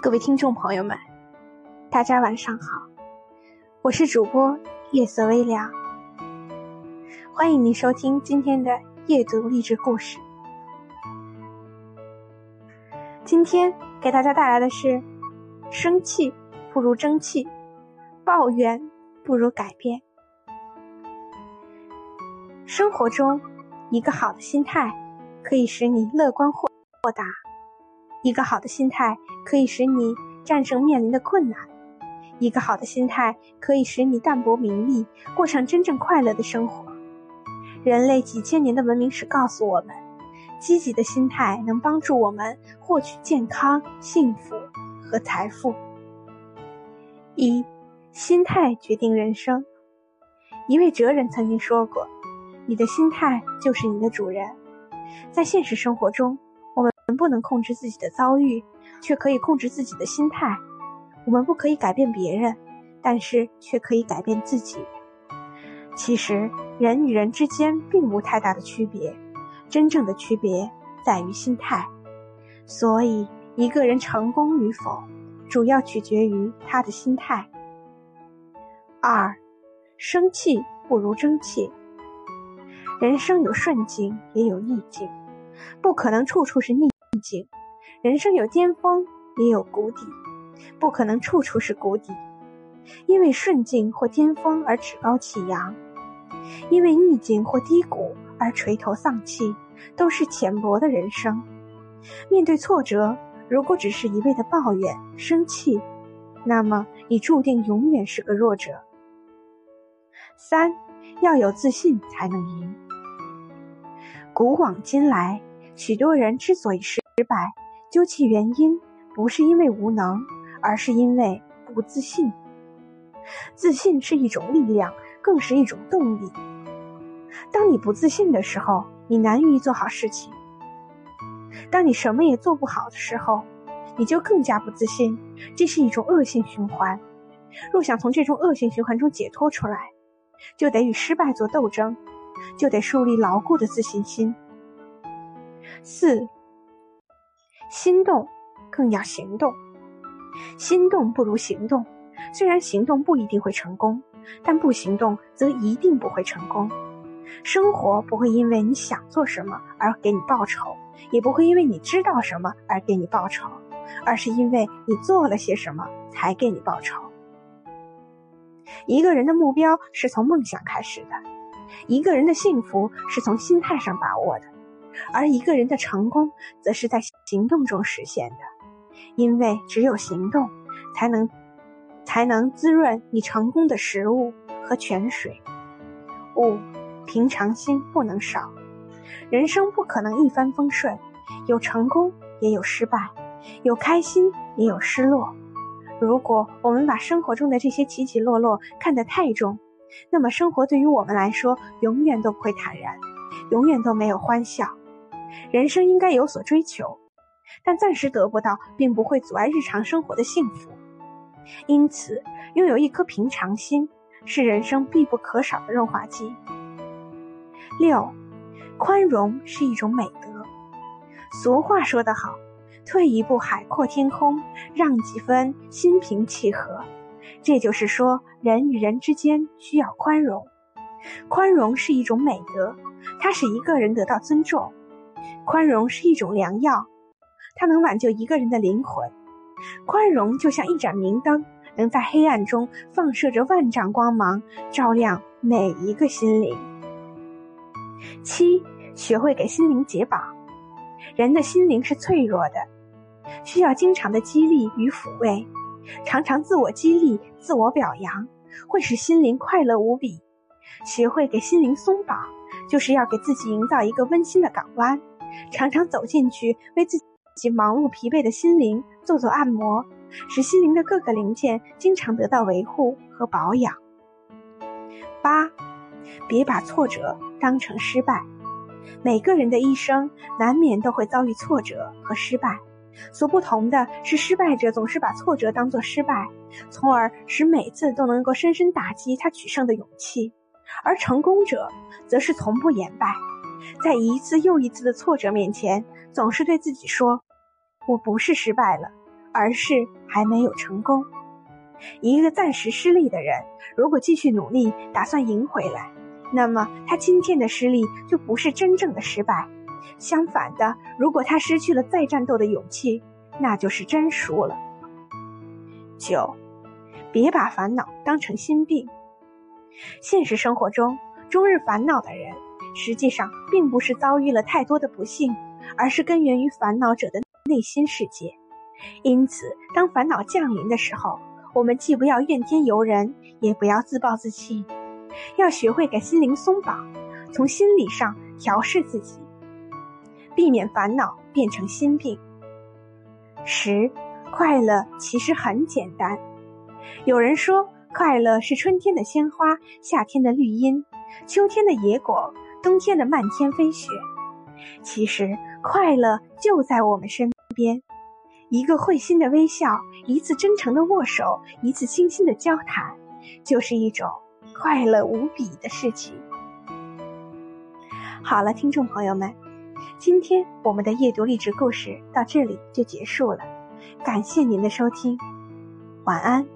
各位听众朋友们，大家晚上好，我是主播夜色微凉，欢迎您收听今天的夜读励志故事。今天给大家带来的是：生气不如争气，抱怨不如改变。生活中，一个好的心态可以使你乐观豁达。一个好的心态可以使你战胜面临的困难，一个好的心态可以使你淡泊名利，过上真正快乐的生活。人类几千年的文明史告诉我们，积极的心态能帮助我们获取健康、幸福和财富。一，心态决定人生。一位哲人曾经说过：“你的心态就是你的主人。”在现实生活中。我们不能控制自己的遭遇，却可以控制自己的心态。我们不可以改变别人，但是却可以改变自己。其实，人与人之间并无太大的区别，真正的区别在于心态。所以，一个人成功与否，主要取决于他的心态。二，生气不如争气。人生有顺境，也有逆境，不可能处处是逆。境，人生有巅峰，也有谷底，不可能处处是谷底。因为顺境或巅峰而趾高气扬，因为逆境或低谷而垂头丧气，都是浅薄的人生。面对挫折，如果只是一味的抱怨、生气，那么你注定永远是个弱者。三，要有自信才能赢。古往今来。许多人之所以是失败，究其原因，不是因为无能，而是因为不自信。自信是一种力量，更是一种动力。当你不自信的时候，你难于做好事情；当你什么也做不好的时候，你就更加不自信。这是一种恶性循环。若想从这种恶性循环中解脱出来，就得与失败做斗争，就得树立牢固的自信心。四，心动更要行动，心动不如行动。虽然行动不一定会成功，但不行动则一定不会成功。生活不会因为你想做什么而给你报酬，也不会因为你知道什么而给你报酬，而是因为你做了些什么才给你报酬。一个人的目标是从梦想开始的，一个人的幸福是从心态上把握的。而一个人的成功，则是在行动中实现的，因为只有行动，才能才能滋润你成功的食物和泉水。五，平常心不能少。人生不可能一帆风顺，有成功也有失败，有开心也有失落。如果我们把生活中的这些起起落落看得太重，那么生活对于我们来说永远都不会坦然，永远都没有欢笑。人生应该有所追求，但暂时得不到，并不会阻碍日常生活的幸福。因此，拥有一颗平常心是人生必不可少的润滑剂。六，宽容是一种美德。俗话说得好：“退一步海阔天空，让几分心平气和。”这就是说，人与人之间需要宽容。宽容是一种美德，它使一个人得到尊重。宽容是一种良药，它能挽救一个人的灵魂。宽容就像一盏明灯，能在黑暗中放射着万丈光芒，照亮每一个心灵。七，学会给心灵解绑。人的心灵是脆弱的，需要经常的激励与抚慰。常常自我激励、自我表扬，会使心灵快乐无比。学会给心灵松绑，就是要给自己营造一个温馨的港湾。常常走进去，为自己忙碌疲惫的心灵做做按摩，使心灵的各个零件经常得到维护和保养。八，别把挫折当成失败。每个人的一生难免都会遭遇挫折和失败，所不同的是，失败者总是把挫折当作失败，从而使每次都能够深深打击他取胜的勇气；而成功者则是从不言败。在一次又一次的挫折面前，总是对自己说：“我不是失败了，而是还没有成功。一个暂时失利的人，如果继续努力，打算赢回来，那么他今天的失利就不是真正的失败。相反的，如果他失去了再战斗的勇气，那就是真输了。九，别把烦恼当成心病。现实生活中，终日烦恼的人，实际上并不是遭遇了太多的不幸，而是根源于烦恼者的内心世界。因此，当烦恼降临的时候，我们既不要怨天尤人，也不要自暴自弃，要学会给心灵松绑，从心理上调试自己，避免烦恼变成心病。十，快乐其实很简单。有人说，快乐是春天的鲜花，夏天的绿荫，秋天的野果，冬天的漫天飞雪。其实，快乐就在我们身边。一个会心的微笑，一次真诚的握手，一次倾心的交谈，就是一种快乐无比的事情。好了，听众朋友们，今天我们的夜读励志故事到这里就结束了，感谢您的收听，晚安。